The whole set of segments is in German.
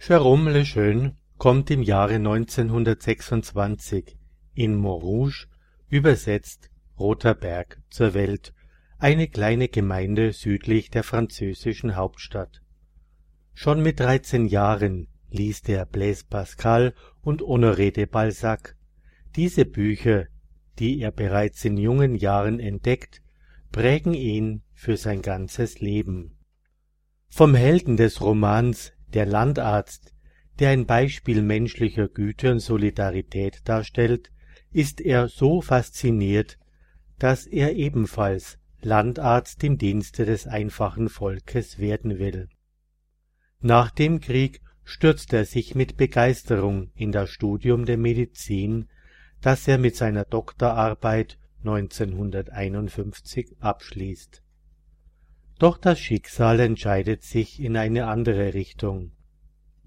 Jérôme Lejeune kommt im Jahre 1926 in Montrouge, übersetzt Roter Berg, zur Welt, eine kleine Gemeinde südlich der französischen Hauptstadt. Schon mit 13 Jahren liest er Blaise Pascal und Honoré de Balzac. Diese Bücher, die er bereits in jungen Jahren entdeckt, prägen ihn für sein ganzes Leben. Vom Helden des Romans Der Landarzt, der ein Beispiel menschlicher Güte und Solidarität darstellt, ist er so fasziniert, dass er ebenfalls Landarzt im Dienste des einfachen Volkes werden will. Nach dem Krieg stürzt er sich mit Begeisterung in das Studium der Medizin, das er mit seiner Doktorarbeit 1951 abschließt. Doch das Schicksal entscheidet sich in eine andere Richtung.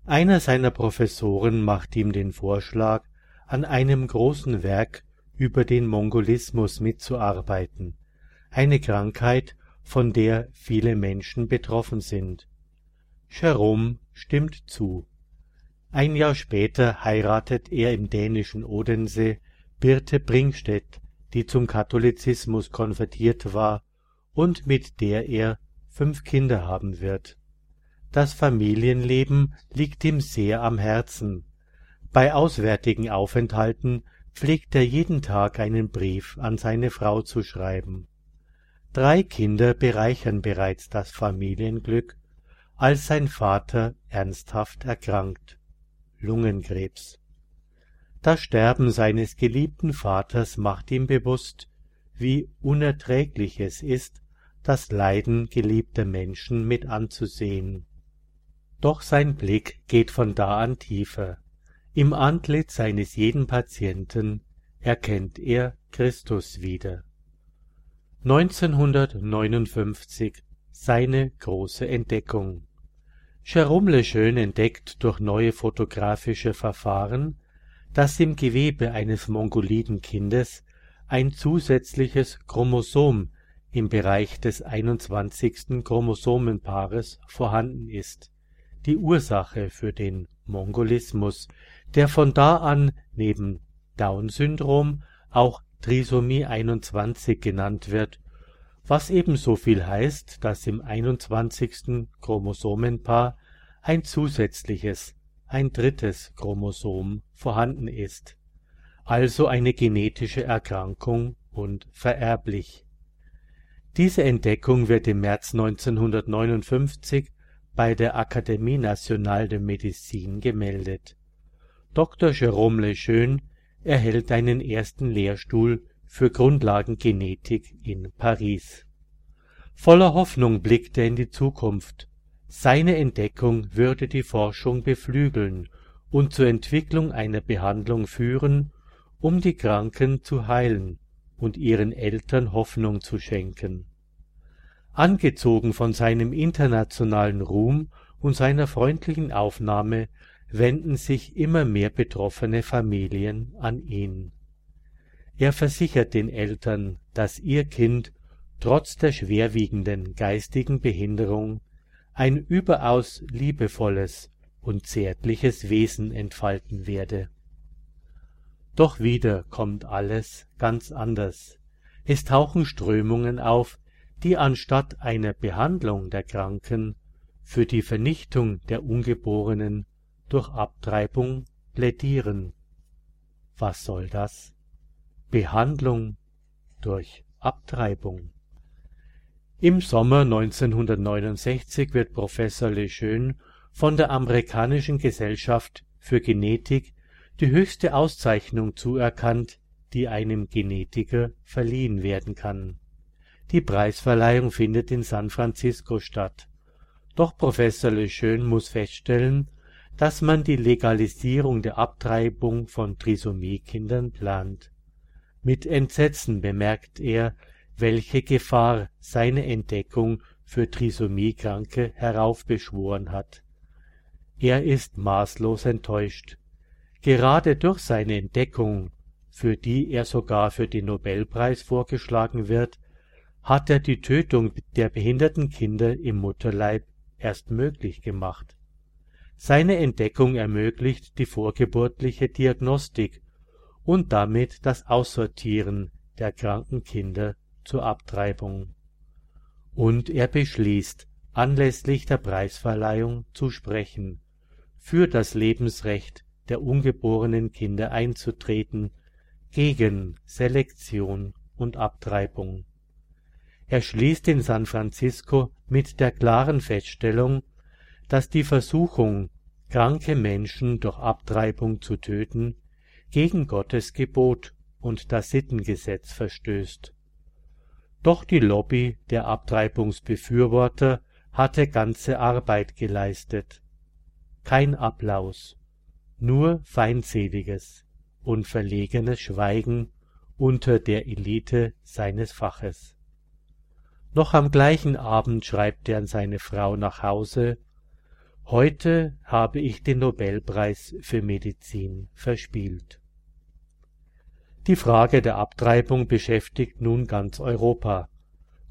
Einer seiner Professoren macht ihm den Vorschlag, an einem großen Werk über den Mongolismus mitzuarbeiten, eine Krankheit, von der viele Menschen betroffen sind. Jerome stimmt zu. Ein Jahr später heiratet er im dänischen Odense Birte Bringstedt, die zum Katholizismus konvertiert war und mit der er fünf Kinder haben wird. Das Familienleben liegt ihm sehr am Herzen. Bei auswärtigen Aufenthalten pflegt er jeden Tag einen Brief an seine Frau zu schreiben. Drei Kinder bereichern bereits das Familienglück, als sein Vater ernsthaft erkrankt Lungenkrebs. Das Sterben seines geliebten Vaters macht ihm bewusst, wie unerträglich es ist, das Leiden geliebter Menschen mit anzusehen. Doch sein Blick geht von da an tiefer. Im Antlitz seines jeden Patienten erkennt er Christus wieder. 1959 seine große Entdeckung. Jérôme Lejeune entdeckt durch neue photographische Verfahren, dass im Gewebe eines Mongolidenkindes ein zusätzliches Chromosom im Bereich des 21. Chromosomenpaares vorhanden ist, die Ursache für den Mongolismus, der von da an neben Down-Syndrom auch Trisomie 21 genannt wird, was ebenso viel heißt, dass im 21. Chromosomenpaar ein zusätzliches, ein drittes Chromosom vorhanden ist, also eine genetische Erkrankung und vererblich. Diese Entdeckung wird im März 1959 bei der Académie nationale de médecine gemeldet. Dr. Jérôme Lejeune erhält einen ersten Lehrstuhl für Grundlagengenetik in Paris. Voller Hoffnung blickt er in die Zukunft. Seine Entdeckung würde die Forschung beflügeln und zur Entwicklung einer Behandlung führen, um die Kranken zu heilen und ihren Eltern Hoffnung zu schenken. Angezogen von seinem internationalen Ruhm und seiner freundlichen Aufnahme wenden sich immer mehr betroffene Familien an ihn. Er versichert den Eltern, dass ihr Kind trotz der schwerwiegenden geistigen Behinderung ein überaus liebevolles und zärtliches Wesen entfalten werde. Doch wieder kommt alles ganz anders. Es tauchen Strömungen auf, die anstatt einer Behandlung der Kranken für die Vernichtung der Ungeborenen durch Abtreibung plädieren. Was soll das? Behandlung durch Abtreibung. Im Sommer 1969 wird Professor Lejeune von der Amerikanischen Gesellschaft für Genetik die höchste Auszeichnung zuerkannt, die einem Genetiker verliehen werden kann. Die Preisverleihung findet in San Francisco statt. Doch Professor Lejeune muss feststellen dass man die Legalisierung der Abtreibung von Trisomiekindern plant. Mit Entsetzen bemerkt er, welche Gefahr seine Entdeckung für Trisomiekranke heraufbeschworen hat. Er ist maßlos enttäuscht. Gerade durch seine Entdeckung, für die er sogar für den Nobelpreis vorgeschlagen wird, hat er die Tötung der behinderten Kinder im Mutterleib erst möglich gemacht Seine Entdeckung ermöglicht die vorgeburtliche Diagnostik und damit das Aussortieren der kranken Kinder zur Abtreibung. Und er beschließt, anlässlich der Preisverleihung zu sprechen, für das Lebensrecht der ungeborenen Kinder einzutreten, gegen Selektion und Abtreibung. Er schließt in San Francisco mit der klaren Feststellung, dass die Versuchung, kranke Menschen durch Abtreibung zu töten, gegen Gottes Gebot und das Sittengesetz verstößt. Doch die Lobby der Abtreibungsbefürworter hatte ganze Arbeit geleistet. Kein Applaus, nur feindseliges und verlegenes Schweigen unter der Elite seines Faches. Noch am gleichen Abend schreibt er an seine Frau nach Hause Heute habe ich den Nobelpreis für Medizin verspielt. Die Frage der Abtreibung beschäftigt nun ganz Europa.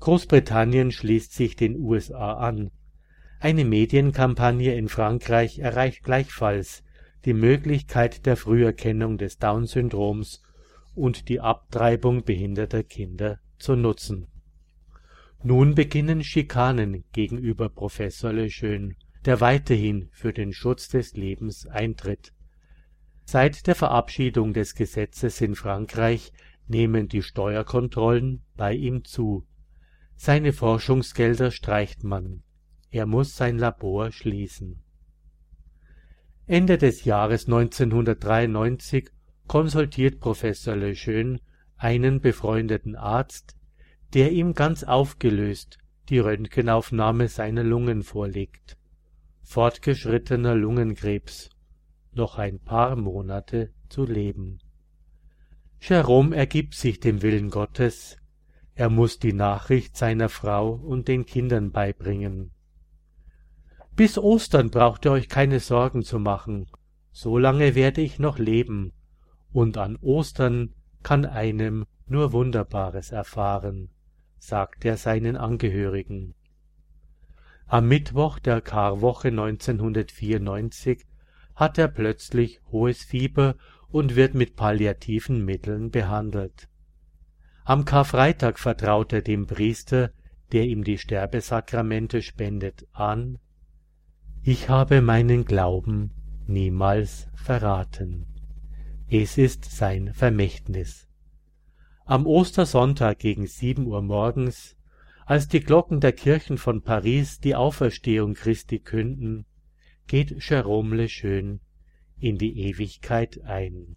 Großbritannien schließt sich den USA an. Eine Medienkampagne in Frankreich erreicht gleichfalls die Möglichkeit der Früherkennung des Down-Syndroms und die Abtreibung behinderter Kinder zu nutzen. Nun beginnen Schikanen gegenüber Professor Lejeune, der weiterhin für den Schutz des Lebens eintritt Seit der Verabschiedung des Gesetzes in Frankreich nehmen die Steuerkontrollen bei ihm zu. Seine Forschungsgelder streicht man. Er muss sein Labor schließen. Ende des Jahres 1993 konsultiert Professor Lejeune einen befreundeten Arzt, der ihm ganz aufgelöst die Röntgenaufnahme seiner Lungen vorlegt. Fortgeschrittener Lungenkrebs noch ein paar Monate zu leben. Jerome ergibt sich dem Willen Gottes, er muss die Nachricht seiner Frau und den Kindern beibringen. Bis Ostern braucht ihr euch keine Sorgen zu machen, so lange werde ich noch leben, und an Ostern kann einem nur Wunderbares erfahren, sagt er seinen Angehörigen. Am Mittwoch der Karwoche 1994 hat er plötzlich hohes Fieber und wird mit palliativen Mitteln behandelt. Am Karfreitag vertraut er dem Priester, der ihm die Sterbesakramente spendet, an Ich habe meinen Glauben niemals verraten. Es ist sein Vermächtnis. Am Ostersonntag gegen sieben Uhr morgens, als die Glocken der Kirchen von Paris die Auferstehung Christi künden, geht Jerome Lejeune in die Ewigkeit ein.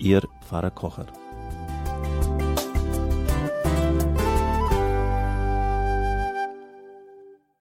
Ihr Pfarrer Kocher.